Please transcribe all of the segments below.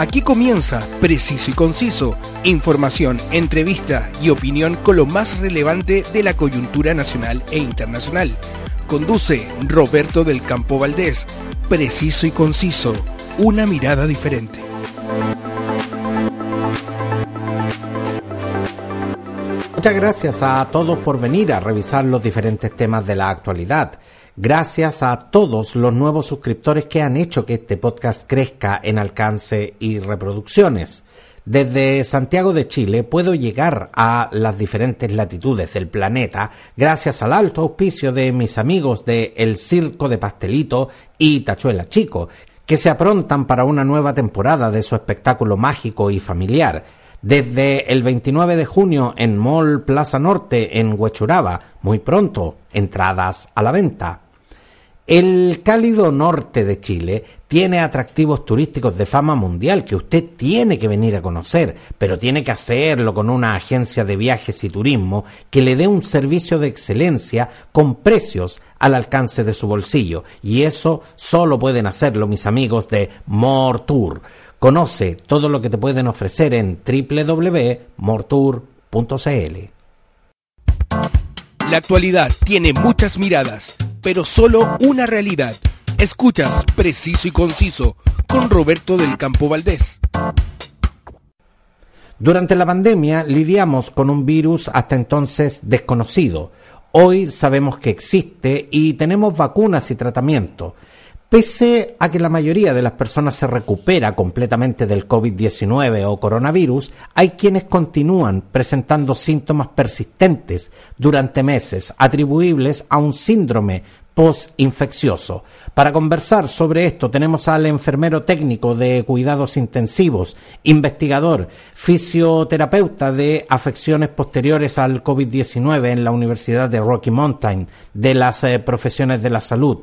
Aquí comienza Preciso y Conciso, información, entrevista y opinión con lo más relevante de la coyuntura nacional e internacional. Conduce Roberto del Campo Valdés. Preciso y Conciso, una mirada diferente. Muchas gracias a todos por venir a revisar los diferentes temas de la actualidad. Gracias a todos los nuevos suscriptores que han hecho que este podcast crezca en alcance y reproducciones. Desde Santiago de Chile puedo llegar a las diferentes latitudes del planeta gracias al alto auspicio de mis amigos de El Circo de Pastelito y Tachuela Chico, que se aprontan para una nueva temporada de su espectáculo mágico y familiar. Desde el 29 de junio en Mall Plaza Norte en Huechuraba, muy pronto, entradas a la venta. El cálido norte de Chile tiene atractivos turísticos de fama mundial que usted tiene que venir a conocer, pero tiene que hacerlo con una agencia de viajes y turismo que le dé un servicio de excelencia con precios al alcance de su bolsillo. Y eso solo pueden hacerlo mis amigos de More Tour. Conoce todo lo que te pueden ofrecer en www.mortour.cl. La actualidad tiene muchas miradas pero solo una realidad. Escuchas Preciso y Conciso con Roberto del Campo Valdés. Durante la pandemia lidiamos con un virus hasta entonces desconocido. Hoy sabemos que existe y tenemos vacunas y tratamiento. Pese a que la mayoría de las personas se recupera completamente del COVID-19 o coronavirus, hay quienes continúan presentando síntomas persistentes durante meses, atribuibles a un síndrome postinfeccioso. Para conversar sobre esto tenemos al enfermero técnico de cuidados intensivos, investigador, fisioterapeuta de afecciones posteriores al COVID-19 en la Universidad de Rocky Mountain de las eh, profesiones de la salud,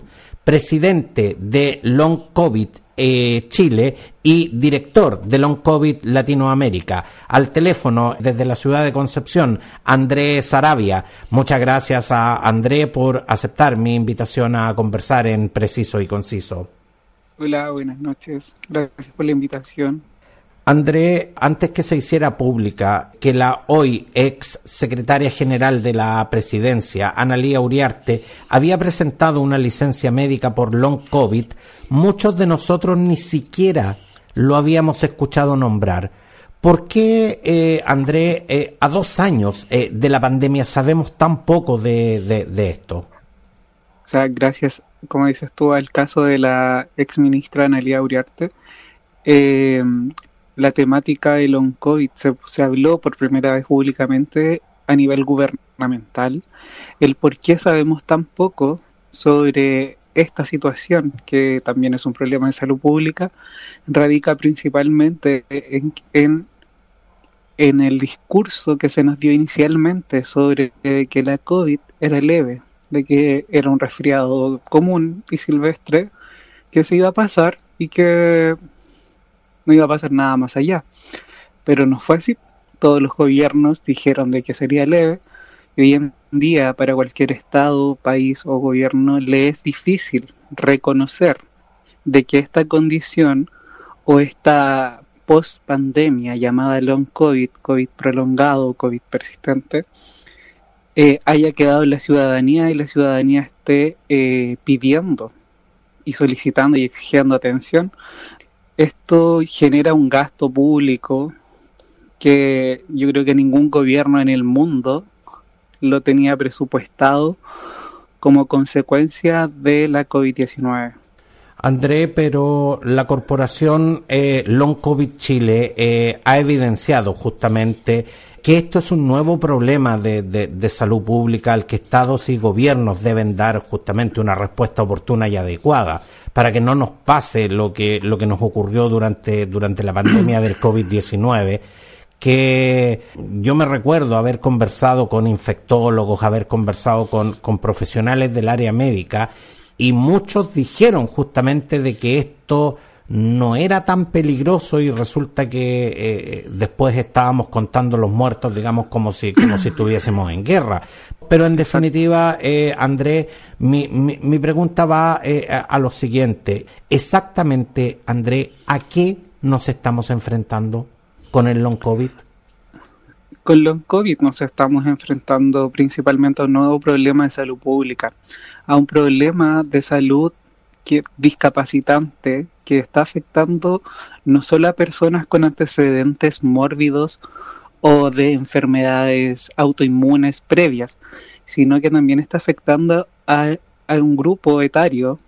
presidente de Long COVID eh, Chile y director de Long COVID Latinoamérica. Al teléfono desde la ciudad de Concepción, André Sarabia. Muchas gracias a André por aceptar mi invitación a conversar en Preciso y Conciso. Hola, buenas noches. Gracias por la invitación. André, antes que se hiciera pública que la hoy ex secretaria general de la presidencia, Analía Uriarte, había presentado una licencia médica por long COVID, muchos de nosotros ni siquiera lo habíamos escuchado nombrar. ¿Por qué, eh, André, eh, a dos años eh, de la pandemia sabemos tan poco de, de, esto? O sea, gracias, como dices tú, al caso de la ex ministra Analía Uriarte, eh, la temática del long COVID se, se, habló por primera vez públicamente a nivel gubernamental. El por qué sabemos tan poco sobre esta situación, que también es un problema de salud pública, radica principalmente en, en, en el discurso que se nos dio inicialmente sobre que la COVID era leve, de que era un resfriado común y silvestre que se iba a pasar y que no iba a pasar nada más allá. Pero no fue así. Todos los gobiernos dijeron de que sería leve y hoy en día para cualquier estado, país o gobierno le es difícil reconocer de que esta condición o esta post pandemia llamada long COVID, COVID prolongado, COVID persistente, eh, haya quedado en la ciudadanía y la ciudadanía esté eh, pidiendo y solicitando y exigiendo atención esto genera un gasto público que yo creo que ningún gobierno en el mundo lo tenía presupuestado como consecuencia de la COVID-19. André, pero la corporación eh, Long COVID Chile eh, ha evidenciado justamente que esto es un nuevo problema de, de, salud pública al que estados y gobiernos deben dar justamente una respuesta oportuna y adecuada para que no nos pase lo que, lo que nos ocurrió durante, durante la pandemia del COVID-19 que yo me recuerdo haber conversado con infectólogos, haber conversado con, con profesionales del área médica y muchos dijeron justamente de que esto no era tan peligroso y resulta que eh, después estábamos contando los muertos, digamos, como si, como si estuviésemos en guerra. Pero en definitiva, eh, André, mi, mi, pregunta va eh, a, lo siguiente. Exactamente, André, ¿a qué nos estamos enfrentando con el long COVID? Con long COVID nos estamos enfrentando principalmente a un nuevo problema de salud pública, a un problema de salud que, discapacitante que está afectando no solo a personas con antecedentes mórbidos o de enfermedades autoinmunes previas, sino que también está afectando a, a un grupo etario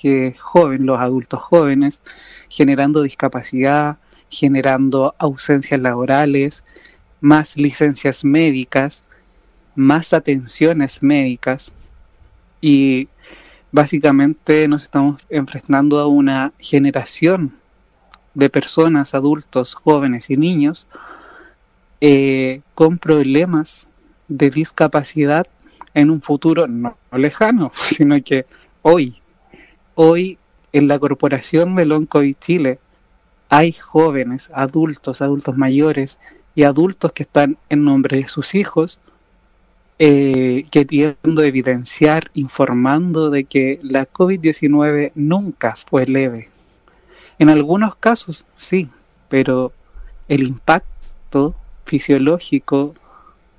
que es joven, los adultos jóvenes, generando discapacidad, generando ausencias laborales, más licencias médicas, más atenciones médicas. Y básicamente nos estamos enfrentando a una generación de personas, adultos, jóvenes y niños eh, con problemas de discapacidad en un futuro no lejano, sino que hoy, hoy en la corporación de Loncovid Chile hay jóvenes, adultos, adultos mayores y adultos que están en nombre de sus hijos, eh, queriendo evidenciar, informando de que la COVID-19 nunca fue leve. En algunos casos sí, pero el impacto fisiológico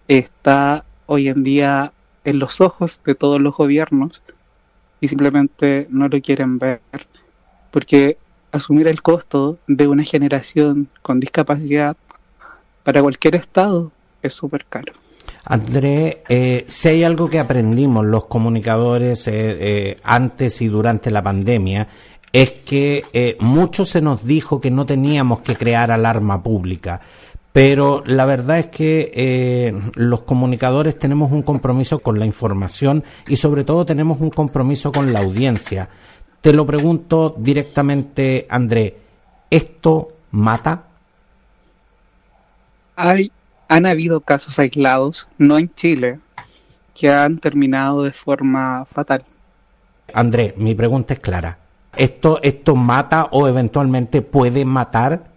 está hoy en día en los ojos de todos los gobiernos y simplemente no lo quieren ver porque asumir el costo de una generación con discapacidad para cualquier estado es súper caro. André, eh, si hay algo que aprendimos los comunicadores eh, eh, antes y durante la pandemia, es que eh, mucho se nos dijo que no teníamos que crear alarma pública. Pero la verdad es que los comunicadores tenemos un compromiso con la información y sobre todo tenemos un compromiso con la audiencia. Te lo pregunto directamente, André, ¿esto mata? Hay, han habido casos aislados, no en Chile, que han terminado de forma fatal. André, mi pregunta es clara. ¿Esto, esto mata o eventualmente puede matar?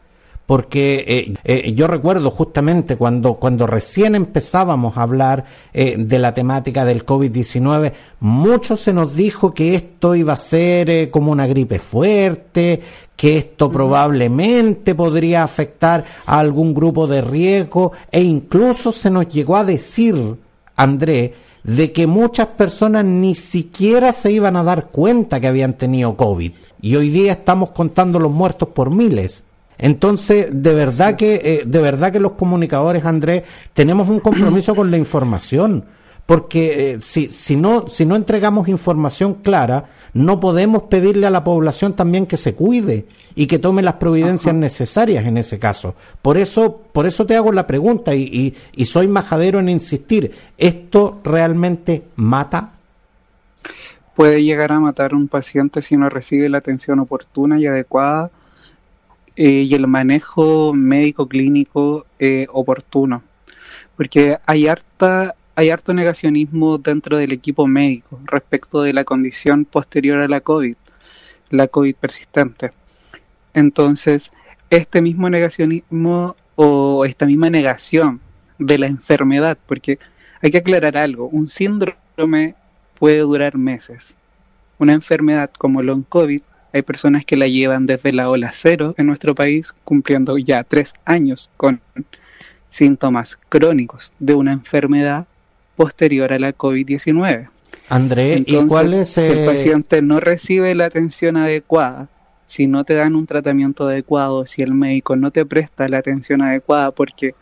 Porque eh, eh, yo recuerdo justamente cuando, cuando recién empezábamos a hablar eh, de la temática del COVID-19, mucho se nos dijo que esto iba a ser como una gripe fuerte, que esto probablemente podría afectar a algún grupo de riesgo e incluso se nos llegó a decir, André, de que muchas personas ni siquiera se iban a dar cuenta que habían tenido COVID. Y hoy día estamos contando los muertos por miles. Entonces, de verdad que, eh, de verdad que los comunicadores, Andrés, tenemos un compromiso con la información, porque eh, si, si no, si no entregamos información clara, no podemos pedirle a la población también que se cuide y que tome las providencias necesarias en ese caso. Por eso, por eso te hago la pregunta y, y, y soy majadero en insistir. ¿Esto realmente mata? Puede llegar a matar a un paciente si no recibe la atención oportuna y adecuada eh, y el manejo médico clínico eh, oportuno. Porque hay harta hay harto negacionismo dentro del equipo médico respecto de la condición posterior a la COVID, la COVID persistente. Entonces, este mismo negacionismo o esta misma negación de la enfermedad, porque hay que aclarar algo, un síndrome puede durar meses. Una enfermedad como long COVID hay personas que la llevan desde la ola cero en nuestro país, cumpliendo ya tres años con síntomas crónicos de una enfermedad posterior a la COVID-19. André, ¿y cuál es, si el paciente no recibe la atención adecuada, si no te dan un tratamiento adecuado, si el médico no te presta la atención adecuada porque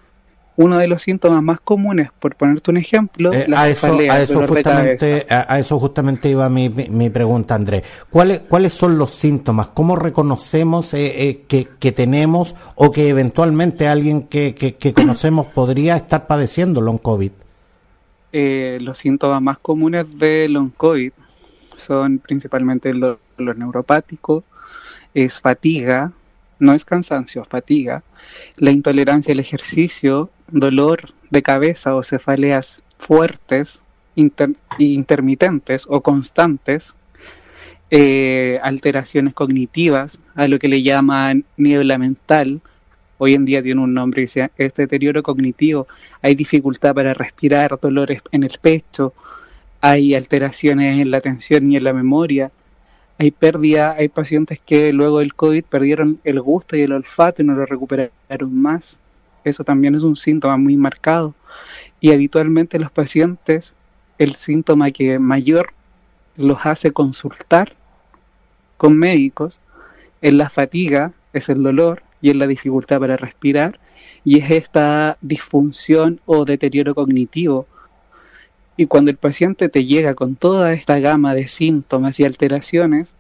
uno de los síntomas más comunes, por ponerte un ejemplo, eh, a, eso, a, eso justamente, a, a, eso justamente iba mi, mi pregunta, Andrés. ¿Cuáles, ¿Cuáles son los síntomas? ¿Cómo reconocemos eh, eh, que, que, tenemos o que eventualmente alguien que, que, que conocemos podría estar padeciendo long COVID? Eh, los síntomas más comunes de long COVID son principalmente los, los neuropáticos, es fatiga, no es cansancio, fatiga, la intolerancia al ejercicio, dolor de cabeza o cefaleas fuertes, inter intermitentes o constantes, eh, alteraciones cognitivas, a lo que le llaman niebla mental, hoy en día tiene un nombre, dice, es deterioro cognitivo, hay dificultad para respirar, dolores en el pecho, hay alteraciones en la atención y en la memoria, hay pérdida, hay pacientes que luego del COVID perdieron el gusto y el olfato y no lo recuperaron más. Eso también es un síntoma muy marcado. Y habitualmente los pacientes, el síntoma que mayor los hace consultar con médicos es la fatiga, es el dolor y es la dificultad para respirar y es esta disfunción o deterioro cognitivo. Y cuando el paciente te llega con toda esta gama de síntomas y alteraciones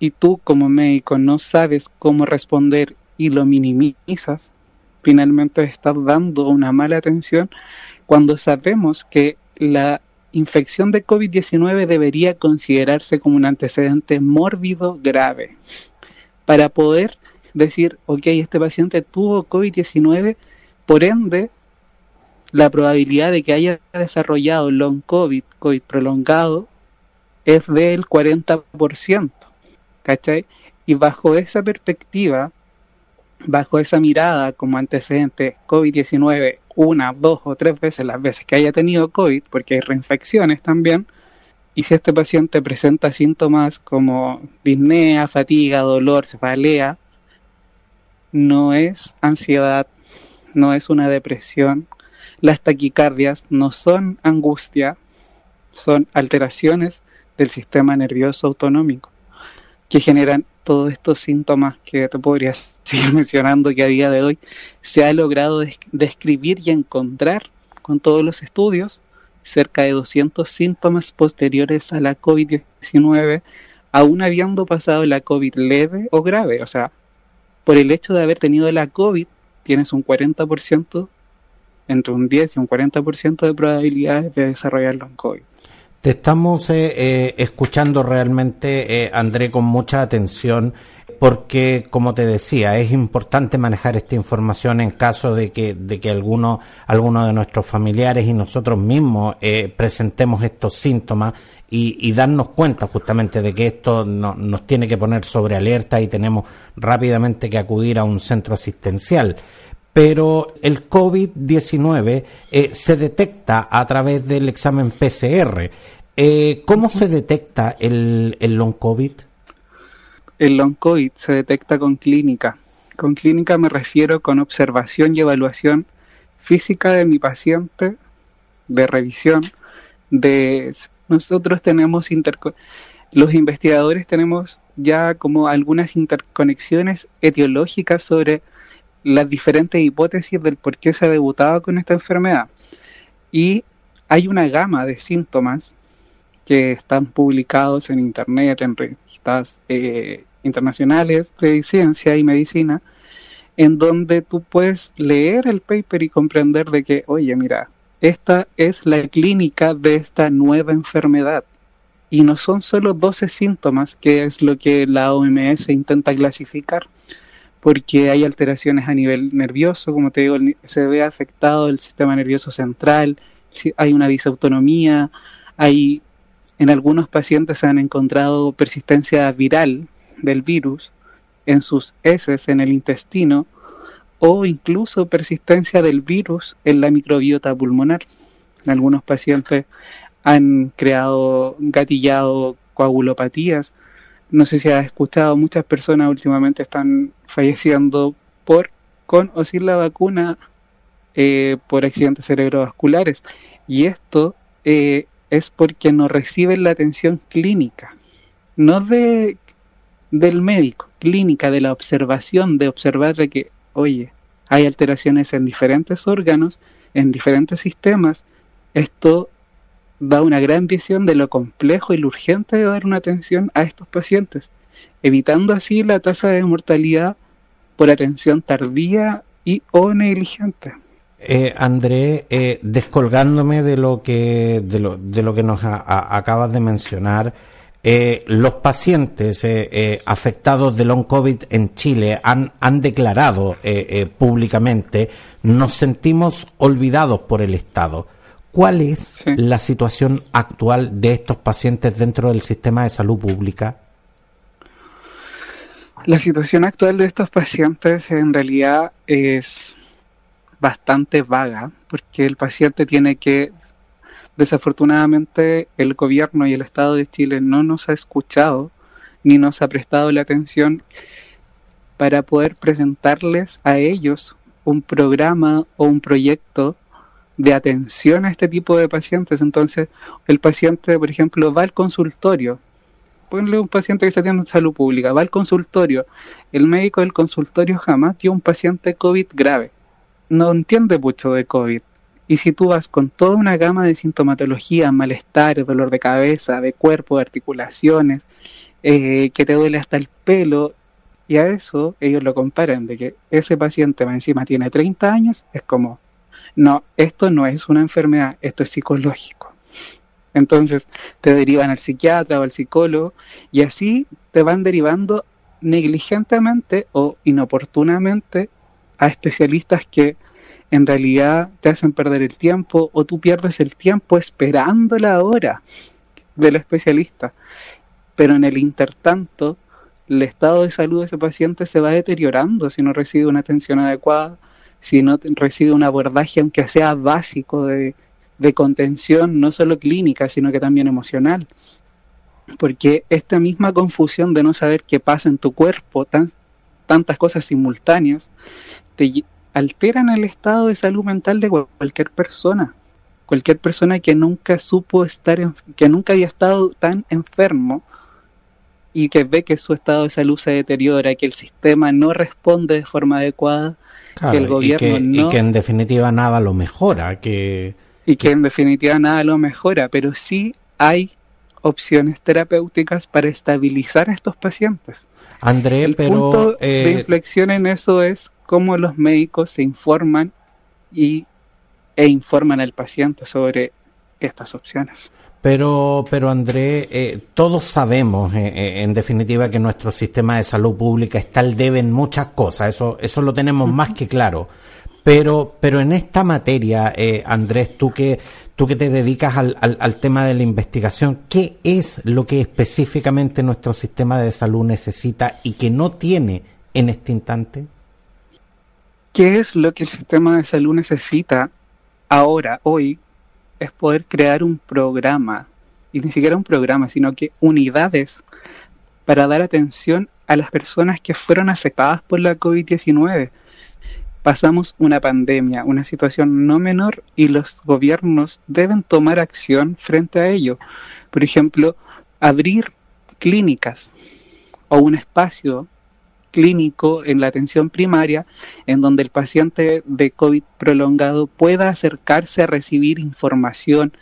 y tú como médico no sabes cómo responder y lo minimizas, finalmente estás dando una mala atención cuando sabemos que la infección de COVID-19 debería considerarse como un antecedente mórbido grave. Para poder decir, ok, este paciente tuvo COVID-19, por ende, la probabilidad de que haya desarrollado long COVID, COVID prolongado, es del 40%, ¿cachai? Y bajo esa perspectiva, bajo esa mirada como antecedente COVID-19 una, dos o tres veces las veces que haya tenido COVID, porque hay reinfecciones también, y si este paciente presenta síntomas como disnea, fatiga, dolor, cefalea, no es ansiedad, no es una depresión, las taquicardias no son angustia, son alteraciones del sistema nervioso autonómico que generan todos estos síntomas que te podría seguir mencionando que a día de hoy se ha logrado describir y encontrar con todos los estudios cerca de 200 síntomas posteriores a la COVID-19, aún habiendo pasado la COVID leve o grave. O sea, por el hecho de haber tenido la COVID, tienes un 40%, entre un 10 y un 40% de probabilidades de desarrollarlo en COVID. Te estamos eh, eh, escuchando realmente, eh, André, con mucha atención, porque, como te decía, es importante manejar esta información en caso de que, de que alguno, alguno de nuestros familiares y nosotros mismos presentemos estos síntomas y, darnos cuenta justamente de que esto nos tiene que poner sobre alerta y tenemos rápidamente que acudir a un centro asistencial pero el COVID-19 eh, se detecta a través del examen PCR. Eh, ¿Cómo se detecta el, long COVID? El long COVID se detecta con clínica. Con clínica me refiero con observación y evaluación física de mi paciente, de revisión, nosotros tenemos los investigadores tenemos ya como algunas interconexiones etiológicas sobre las diferentes hipótesis del por qué se ha debutado con esta enfermedad. Y hay una gama de síntomas que están publicados en internet, en revistas eh, internacionales de ciencia y medicina, en donde tú puedes leer el paper y comprender de que, oye, mira, esta es la clínica de esta nueva enfermedad. Y no son solo 12 síntomas, que es lo que la OMS intenta clasificar, porque hay alteraciones a nivel nervioso, como te digo, se ve afectado el sistema nervioso central, hay una disautonomía, hay en algunos pacientes se han encontrado persistencia viral del virus en sus heces en el intestino o incluso persistencia del virus en la microbiota pulmonar. En algunos pacientes han creado gatillado coagulopatías no sé si has escuchado, muchas personas últimamente están falleciendo por, con o sin la vacuna eh, por accidentes cerebrovasculares. Y esto eh, es porque no reciben la atención clínica, no de del médico, clínica, de la observación, de observar de que, oye, hay alteraciones en diferentes órganos, en diferentes sistemas, esto da una gran visión de lo complejo y lo urgente de dar una atención a estos pacientes, evitando así la tasa de mortalidad por atención tardía y o negligente. Eh, André, eh, descolgándome de lo que de lo, de lo que nos acabas de mencionar, eh, los pacientes eh, afectados de long COVID en Chile han, han declarado públicamente nos sentimos olvidados por el Estado. ¿Cuál es la situación actual de estos pacientes dentro del sistema de salud pública? La situación actual de estos pacientes en realidad es bastante vaga porque el paciente tiene que, desafortunadamente, el gobierno y el Estado de Chile no nos ha escuchado ni nos ha prestado la atención para poder presentarles a ellos un programa o un proyecto de atención a este tipo de pacientes. Entonces, el paciente, por ejemplo, va al consultorio. Ponle un paciente que se atiende en salud pública, va al consultorio. El médico del consultorio jamás dio un paciente COVID grave. No entiende mucho de COVID. Y si tú vas con toda una gama de sintomatología, malestar, dolor de cabeza, de cuerpo, de articulaciones, eh, que te duele hasta el pelo, y a eso ellos lo comparan de que ese paciente encima tiene 30 años, es como, no, esto no es una enfermedad, esto es psicológico. Entonces te derivan al psiquiatra o al psicólogo y así te van derivando negligentemente o inoportunamente a especialistas que en realidad te hacen perder el tiempo o tú pierdes el tiempo esperando la hora del especialista. Pero en el intertanto, el estado de salud de ese paciente se va deteriorando si no recibe una atención adecuada, si no recibe un abordaje, aunque sea básico, de, contención, no solo clínica, sino que también emocional. Porque esta misma confusión de no saber qué pasa en tu cuerpo, tan, tantas cosas simultáneas, te alteran el estado de salud mental de cualquier persona. Cualquier persona que nunca supo estar, que nunca había estado tan enfermo y que ve que su estado de salud se deteriora, que el sistema no responde de forma adecuada, que el gobierno y que, no... Y que en definitiva nada lo mejora, que... Y que en definitiva nada lo mejora, pero sí hay opciones terapéuticas para estabilizar a estos pacientes. André, el pero... punto de eh, inflexión en eso es cómo los médicos se informan y, e informan al paciente sobre estas opciones. Pero, pero André, eh, todos sabemos, eh, eh, en definitiva, que nuestro sistema de salud pública está al debe en muchas cosas. Eso, eso lo tenemos más que claro. Pero, pero en esta materia, eh, Andrés, tú que, tú que te dedicas al, al, al tema de la investigación, ¿qué es lo que específicamente nuestro sistema de salud necesita y que no tiene en este instante? ¿Qué es lo que el sistema de salud necesita ahora, hoy, es poder crear un programa, y ni siquiera un programa, sino que unidades para dar atención a las personas que fueron afectadas por la COVID-19. Pasamos una pandemia, una situación no menor, y los gobiernos deben tomar acción frente a ello. Por ejemplo, abrir clínicas o un espacio clínico en la atención primaria en donde el paciente de COVID prolongado pueda acercarse a recibir información,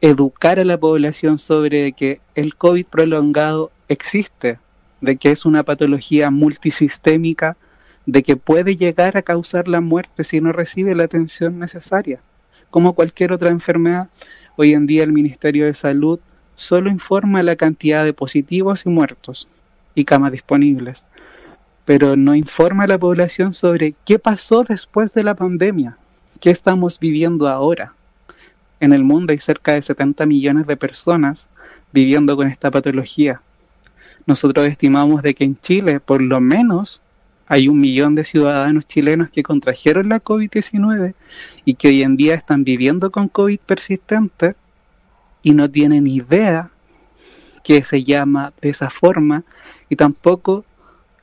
educar a la población sobre que el COVID prolongado existe, de que es una patología multisistémica, de que puede llegar a causar la muerte si no recibe la atención necesaria. Como cualquier otra enfermedad, hoy en día el Ministerio de Salud solo informa la cantidad de positivos y muertos y camas disponibles pero no informa a la población sobre qué pasó después de la pandemia, qué estamos viviendo ahora. En el mundo hay cerca de 70 millones de personas viviendo con esta patología. Nosotros estimamos de que en Chile por lo menos hay un millón de ciudadanos chilenos que contrajeron la COVID-19 y que hoy en día están viviendo con COVID persistente y no tienen idea que se llama de esa forma y tampoco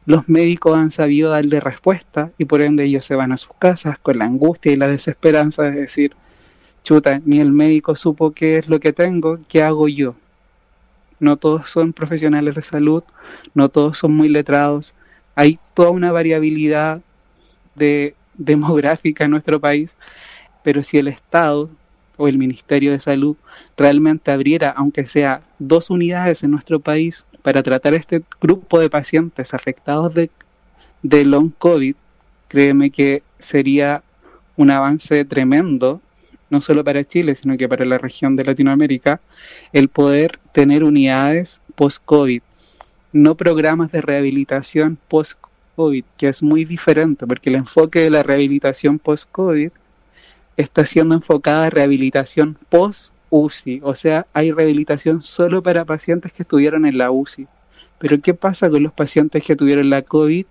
los médicos han sabido darle respuesta y por ende ellos se van a sus casas con la angustia y la desesperanza de decir, chuta, ni el médico supo qué es lo que tengo, ¿qué hago yo? No todos son profesionales de salud, no todos son muy letrados, hay toda una variabilidad de demográfica en nuestro país, pero si el Estado o el Ministerio de Salud realmente abriera, aunque sea dos unidades en nuestro país para tratar este grupo de pacientes afectados de, long COVID, créeme que sería un avance tremendo, no solo para Chile, sino que para la región de Latinoamérica, el poder tener unidades post-COVID, no programas de rehabilitación post-COVID, que es muy diferente, porque el enfoque de la rehabilitación post-COVID está siendo enfocada a rehabilitación post UCI, o sea, hay rehabilitación solo para pacientes que estuvieron en la UCI. Pero ¿qué pasa con los pacientes que tuvieron la COVID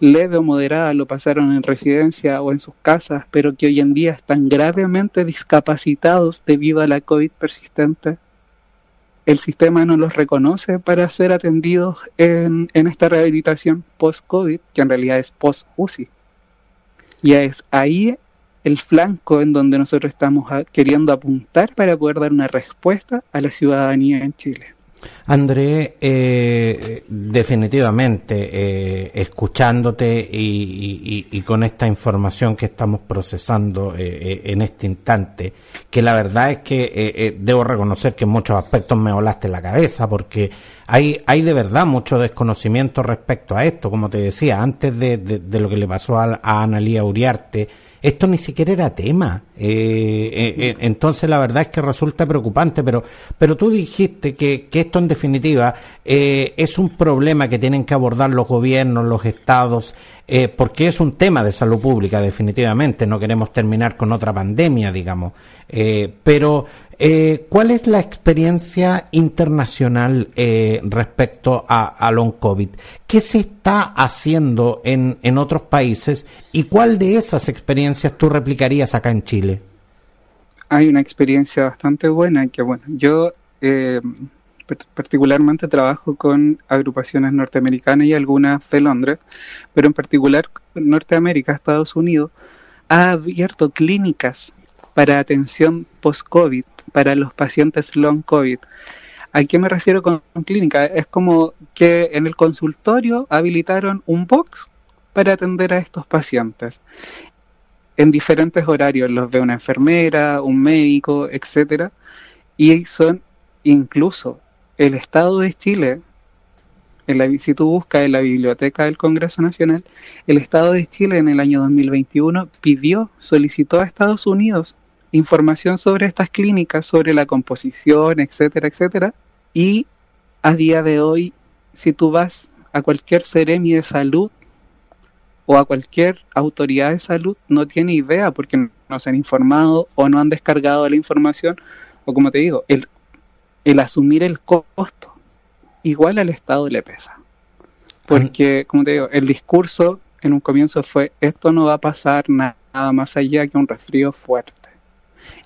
leve o moderada, lo pasaron en residencia o en sus casas, pero que hoy en día están gravemente discapacitados debido a la COVID persistente? el sistema no los reconoce para ser atendidos en, en esta rehabilitación post-COVID, que en realidad es post-UCI. Y es ahí el flanco en donde nosotros estamos queriendo apuntar para poder dar una respuesta a la ciudadanía en Chile. André, eh, definitivamente, eh, escuchándote y, con esta información que estamos procesando eh, en este instante, que la verdad es que debo reconocer que en muchos aspectos me volaste la cabeza, porque hay, hay de verdad mucho desconocimiento respecto a esto, como te decía, antes de, lo que le pasó a, a Analía Uriarte, esto ni siquiera era tema. Eh, eh, eh, entonces la verdad es que resulta preocupante, pero, pero tú dijiste que, que esto en definitiva es un problema que tienen que abordar los gobiernos, los estados, porque es un tema de salud pública definitivamente. No queremos terminar con otra pandemia, digamos. pero eh, ¿Cuál es la experiencia internacional eh, respecto a, long COVID? ¿Qué se está haciendo en, en, otros países y cuál de esas experiencias tú replicarías acá en Chile? Hay una experiencia bastante buena que, bueno, yo eh, particularmente trabajo con agrupaciones norteamericanas y algunas de Londres, pero en particular Norteamérica, Estados Unidos, ha abierto clínicas para atención post-COVID para los pacientes long COVID. ¿A qué me refiero con clínica? Es como que en el consultorio habilitaron un box para atender a estos pacientes. En diferentes horarios los ve una enfermera, un médico, etcétera, y son incluso el Estado de Chile, si tú buscas en la biblioteca del Congreso Nacional, el Estado de Chile en el año 2021 pidió, solicitó a Estados Unidos información sobre estas clínicas, sobre la composición, etcétera, etcétera. Y a día de hoy, si tú vas a cualquier seremi de salud o a cualquier autoridad de salud, no tiene idea porque no se han informado o no han descargado la información, o como te digo, el, el asumir el costo igual al Estado le pesa. Porque, como te digo, el discurso en un comienzo fue, esto no va a pasar nada más allá que un resfrío fuerte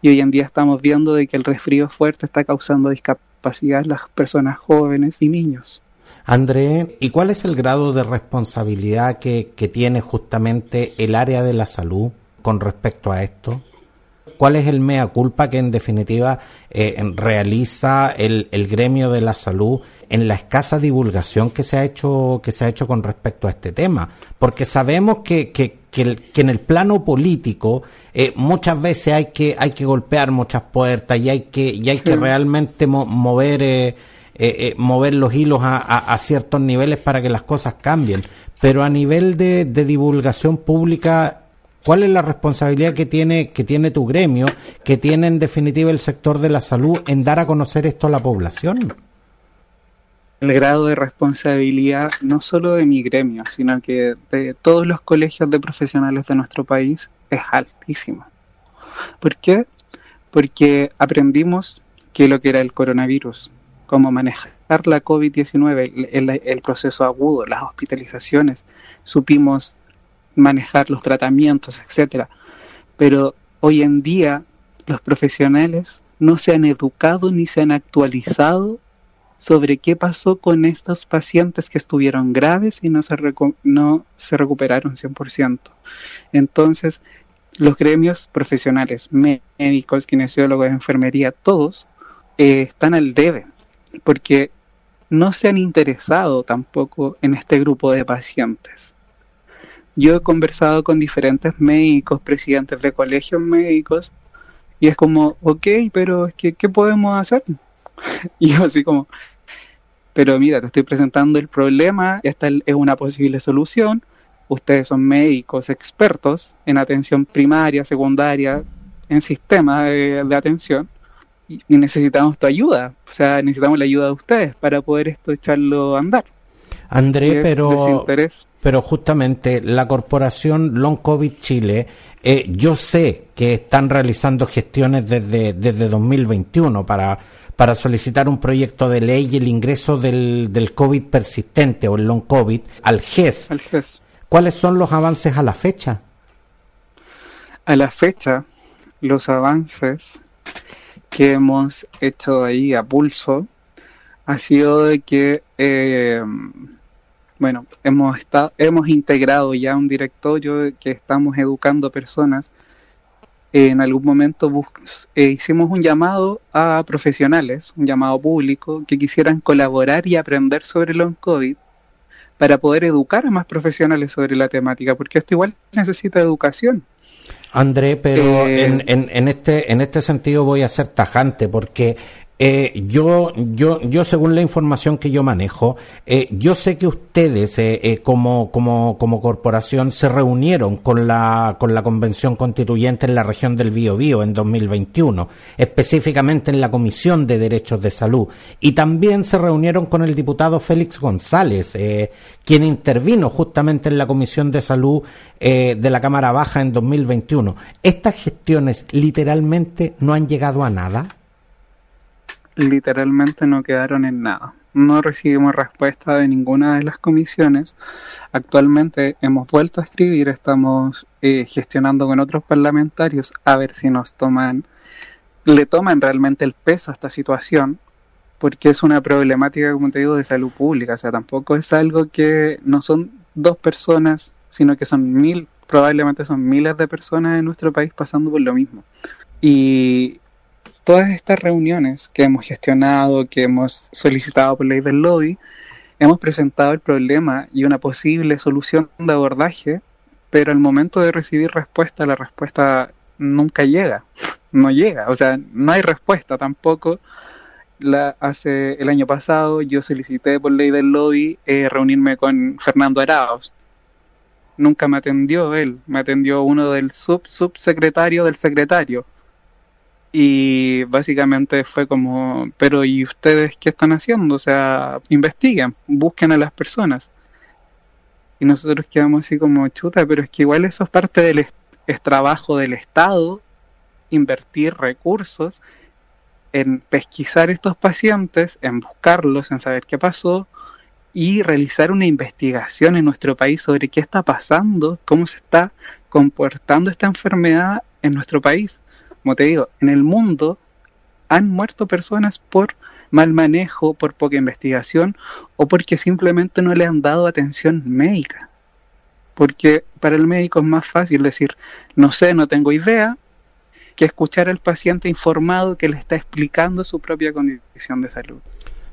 y hoy en día estamos viendo de que el resfrío fuerte está causando discapacidad en las personas jóvenes y niños. André, ¿y cuál es el grado de responsabilidad que, que tiene justamente el área de la salud con respecto a esto? ¿Cuál es el mea culpa que en definitiva eh, realiza el, el, gremio de la salud en la escasa divulgación que se ha hecho que se ha hecho con respecto a este tema? Porque sabemos que, que, que, en el plano político eh, muchas veces hay que hay que golpear muchas puertas y hay que y hay que realmente mover eh, eh, mover los hilos a, a, ciertos niveles para que las cosas cambien. Pero a nivel de, de divulgación pública ¿Cuál es la responsabilidad que tiene, que tiene tu gremio, que tiene en definitiva el sector de la salud en dar a conocer esto a la población? El grado de responsabilidad no solo de mi gremio, sino que de todos los colegios de profesionales de nuestro país es altísimo. ¿Por qué? Porque aprendimos que lo que era el coronavirus, cómo manejar la COVID-19, el, el, proceso agudo, las hospitalizaciones, supimos manejar los tratamientos, etcétera. Pero hoy en día los profesionales no se han educado ni se han actualizado sobre qué pasó con estos pacientes que estuvieron graves y no se, no se recuperaron 100%. Entonces, los gremios profesionales, médicos, kinesiólogos, enfermería, todos eh, están al debe, porque no se han interesado tampoco en este grupo de pacientes. Yo he conversado con diferentes médicos, presidentes de colegios médicos, y es como, ok, pero que, ¿qué podemos hacer? y yo así como, pero mira, te estoy presentando el problema, esta es una posible solución, ustedes son médicos expertos en atención primaria, secundaria, en sistema de, atención, y necesitamos tu ayuda, o sea, necesitamos la ayuda de ustedes para poder esto echarlo a andar. André, pero, pero justamente la corporación Long COVID Chile, eh, yo sé que están realizando gestiones desde, desde 2021 para, para solicitar un proyecto de ley y el ingreso del, del COVID persistente o el Long COVID al GES. Al GES. ¿Cuáles son los avances a la fecha? A la fecha, los avances que hemos hecho ahí a pulso ha sido de que, eh, bueno, hemos, estado, hemos integrado ya un directorio que estamos educando personas. En algún momento eh, hicimos un llamado a profesionales, un llamado público, que quisieran colaborar y aprender sobre el COVID para poder educar a más profesionales sobre la temática, porque esto igual necesita educación. André, pero eh, en, en, en, este, en este sentido voy a ser tajante, porque eh, yo, yo, yo, según la información que yo manejo, eh, yo sé que ustedes, eh, eh, como, como, como corporación, se reunieron con la, con la Convención Constituyente en la región del Biobío en 2021, específicamente en la Comisión de Derechos de Salud, y también se reunieron con el diputado Félix González, quien intervino justamente en la Comisión de Salud de la Cámara Baja en 2021. ¿Estas gestiones literalmente no han llegado a nada? Literalmente no quedaron en nada. No recibimos respuesta de ninguna de las comisiones. Actualmente hemos vuelto a escribir, estamos eh, gestionando con otros parlamentarios a ver si nos toman, le toman realmente el peso a esta situación, porque es una problemática, como te digo, de salud pública. O sea, tampoco es algo que no son dos personas, sino que son mil, probablemente son miles de personas en nuestro país pasando por lo mismo. Y, todas estas reuniones que hemos gestionado, que hemos solicitado por ley del lobby, hemos presentado el problema y una posible solución de abordaje, pero al momento de recibir respuesta, la respuesta nunca llega, no llega, o sea, no hay respuesta tampoco. Hace el año pasado yo solicité por ley del lobby eh, reunirme con Fernando Araos. Nunca me atendió él, me atendió uno del sub subsecretario del secretario y básicamente fue como, pero ¿y ustedes qué están haciendo? O sea, investiguen, busquen a las personas. Y nosotros quedamos así como chuta, pero es que igual eso es parte del es trabajo del Estado, invertir recursos en pesquisar estos pacientes, en buscarlos, en saber qué pasó y realizar una investigación en nuestro país sobre qué está pasando, cómo se está comportando esta enfermedad en nuestro país como te digo, en el mundo han muerto personas por mal manejo, por poca investigación o porque simplemente no le han dado atención médica. Porque para el médico es más fácil decir, no sé, no tengo idea, que escuchar al paciente informado que le está explicando su propia condición de salud.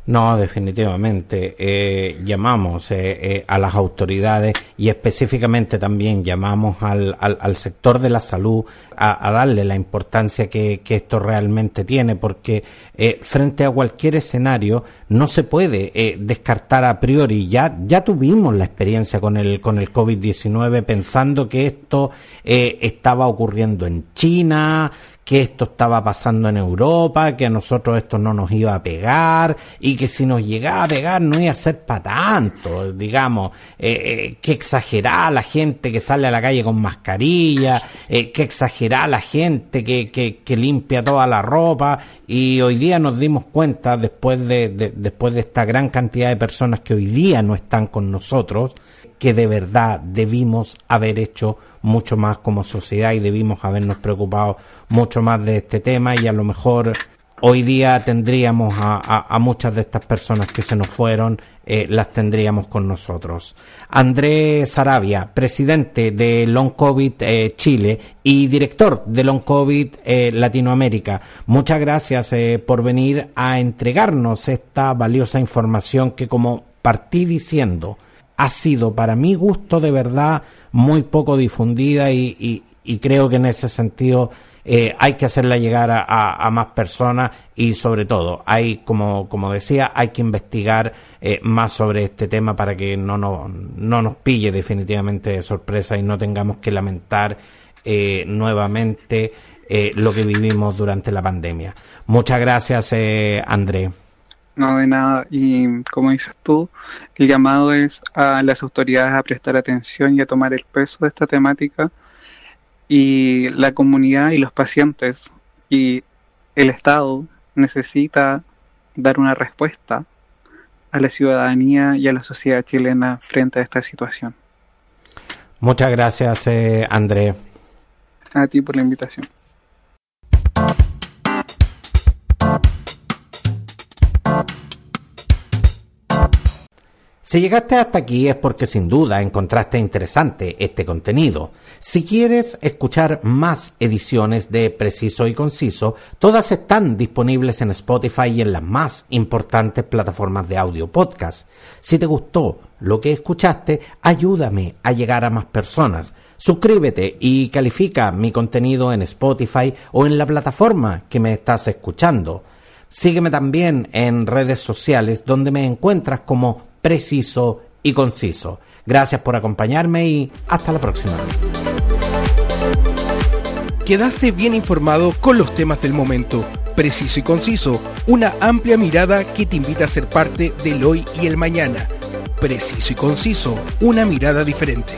No, definitivamente. Eh, llamamos eh, eh, a las autoridades y específicamente también llamamos al, al, al sector de la salud a, a darle la importancia que, que, esto realmente tiene, porque eh, frente a cualquier escenario no se puede eh, descartar a priori. Ya, ya tuvimos la experiencia con el, con el COVID-19 pensando que esto eh, estaba ocurriendo en China, que esto estaba pasando en Europa, que a nosotros esto no nos iba a pegar y que si nos llegaba a pegar no iba a ser para tanto, digamos, eh, eh, que exagerada la gente que sale a la calle con mascarilla, eh, que exagerada la gente que, que, que, limpia toda la ropa y hoy día nos dimos cuenta después de, de, después de esta gran cantidad de personas que hoy día no están con nosotros, que de verdad debimos haber hecho mucho más como sociedad y debimos habernos preocupado mucho más de este tema y a lo mejor hoy día tendríamos a, a, muchas de estas personas que se nos fueron, eh, las tendríamos con nosotros. Andrés Sarabia, presidente de Long COVID eh, Chile y director de Long COVID eh, Latinoamérica, muchas gracias por venir a entregarnos esta valiosa información que como partí diciendo, ha sido para mi gusto de verdad muy poco difundida y, y, creo que en ese sentido eh, hay que hacerla llegar a, a, a, más personas y sobre todo hay como, como decía hay que investigar eh, más sobre este tema para que no, no, no nos pille definitivamente de sorpresa y no tengamos que lamentar eh, nuevamente eh, lo que vivimos durante la pandemia. Muchas gracias, eh, André. No, de nada. Y como dices tú, el llamado es a las autoridades a prestar atención y a tomar el peso de esta temática. Y la comunidad y los pacientes y el Estado necesita dar una respuesta a la ciudadanía y a la sociedad chilena frente a esta situación. Muchas gracias, eh, André. A ti por la invitación. Si llegaste hasta aquí es porque sin duda encontraste interesante este contenido. Si quieres escuchar más ediciones de Preciso y Conciso, todas están disponibles en Spotify y en las más importantes plataformas de audio podcast. Si te gustó lo que escuchaste, ayúdame a llegar a más personas. Suscríbete y califica mi contenido en Spotify o en la plataforma que me estás escuchando. Sígueme también en redes sociales donde me encuentras como preciso y conciso. Gracias por acompañarme y hasta la próxima. Quedaste bien informado con los temas del momento. Preciso y conciso, una amplia mirada que te invita a ser parte del hoy y el mañana. Preciso y conciso, una mirada diferente.